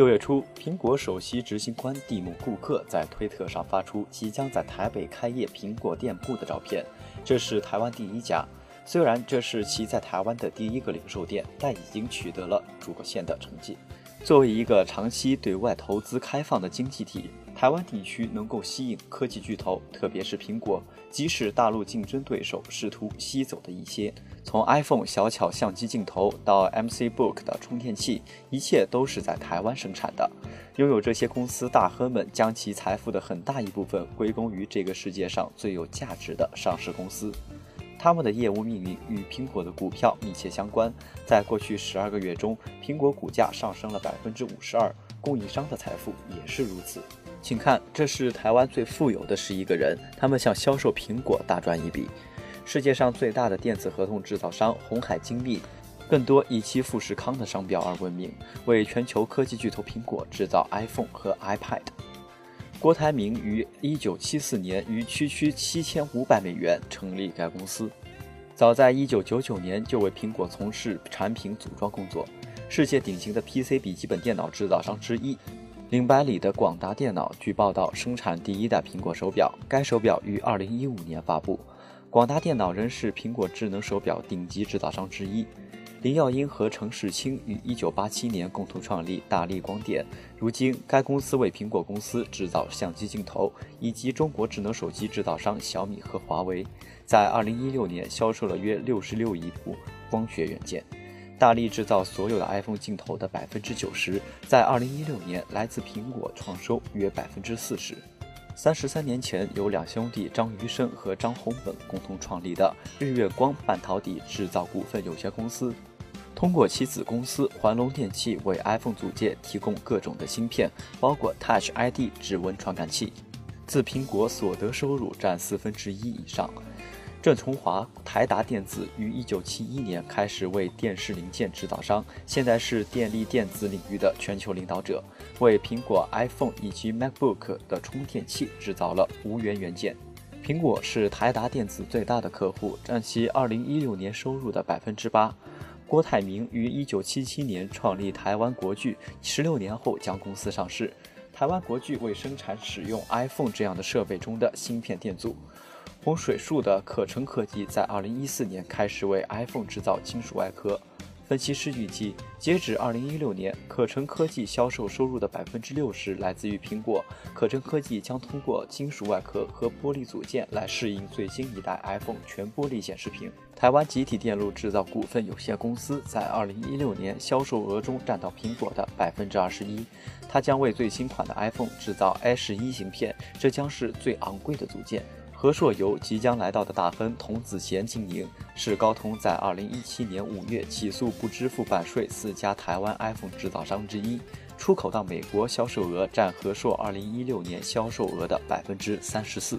六月初，苹果首席执行官蒂姆·库克在推特上发出即将在台北开业苹果店铺的照片，这是台湾第一家。虽然这是其在台湾的第一个零售店，但已经取得了卓现的成绩。作为一个长期对外投资开放的经济体，台湾地区能够吸引科技巨头，特别是苹果，即使大陆竞争对手试图吸走的一些。从 iPhone 小巧相机镜头到 MC Book 的充电器，一切都是在台湾生产的。拥有这些公司大亨们将其财富的很大一部分归功于这个世界上最有价值的上市公司。他们的业务命运与苹果的股票密切相关。在过去十二个月中，苹果股价上升了百分之五十二，供应商的财富也是如此。请看，这是台湾最富有的十一个人，他们向销售苹果大赚一笔。世界上最大的电子合同制造商红海精密，更多以其富士康的商标而闻名，为全球科技巨头苹果制造 iPhone 和 iPad。郭台铭于1974年于区区7500美元成立该公司，早在1999年就为苹果从事产品组装工作。世界顶级的 PC 笔记本电脑制造商之一，林百里的广达电脑据报道生产第一代苹果手表，该手表于2015年发布。广达电脑仍是苹果智能手表顶级制造商之一。林耀英和程世清于1987年共同创立大力光电，如今该公司为苹果公司制造相机镜头，以及中国智能手机制造商小米和华为。在2016年销售了约66亿部光学元件。大力制造所有的 iPhone 镜头的90%，在2016年来自苹果创收约40%。三十三年前，由两兄弟张余生和张洪本共同创立的日月光半导体制造股份有限公司，通过其子公司环龙电器为 iPhone 组件提供各种的芯片，包括 Touch ID 指纹传感器，自苹果所得收入占四分之一以上。郑崇华，台达电子于1971年开始为电视零件制造商，现在是电力电子领域的全球领导者，为苹果 iPhone 以及 MacBook 的充电器制造了无源元件。苹果是台达电子最大的客户，占其2016年收入的百分之八。郭台铭于1977年创立台湾国巨，十六年后将公司上市。台湾国巨为生产使用 iPhone 这样的设备中的芯片电阻。洪水树的可成科技在2014年开始为 iPhone 制造金属外壳。分析师预计，截止2016年，可成科技销售收入的百分之六十来自于苹果。可成科技将通过金属外壳和玻璃组件来适应最新一代 iPhone 全玻璃显示屏。台湾集体电路制造股份有限公司在2016年销售额中占到苹果的百分之二十一。它将为最新款的 iPhone 制造 A 十一芯片，这将是最昂贵的组件。和硕由即将来到的大亨童子贤经营，是高通在2017年5月起诉不支付版税四家台湾 iPhone 制造商之一。出口到美国销售额占和硕2016年销售额的百分之三十四。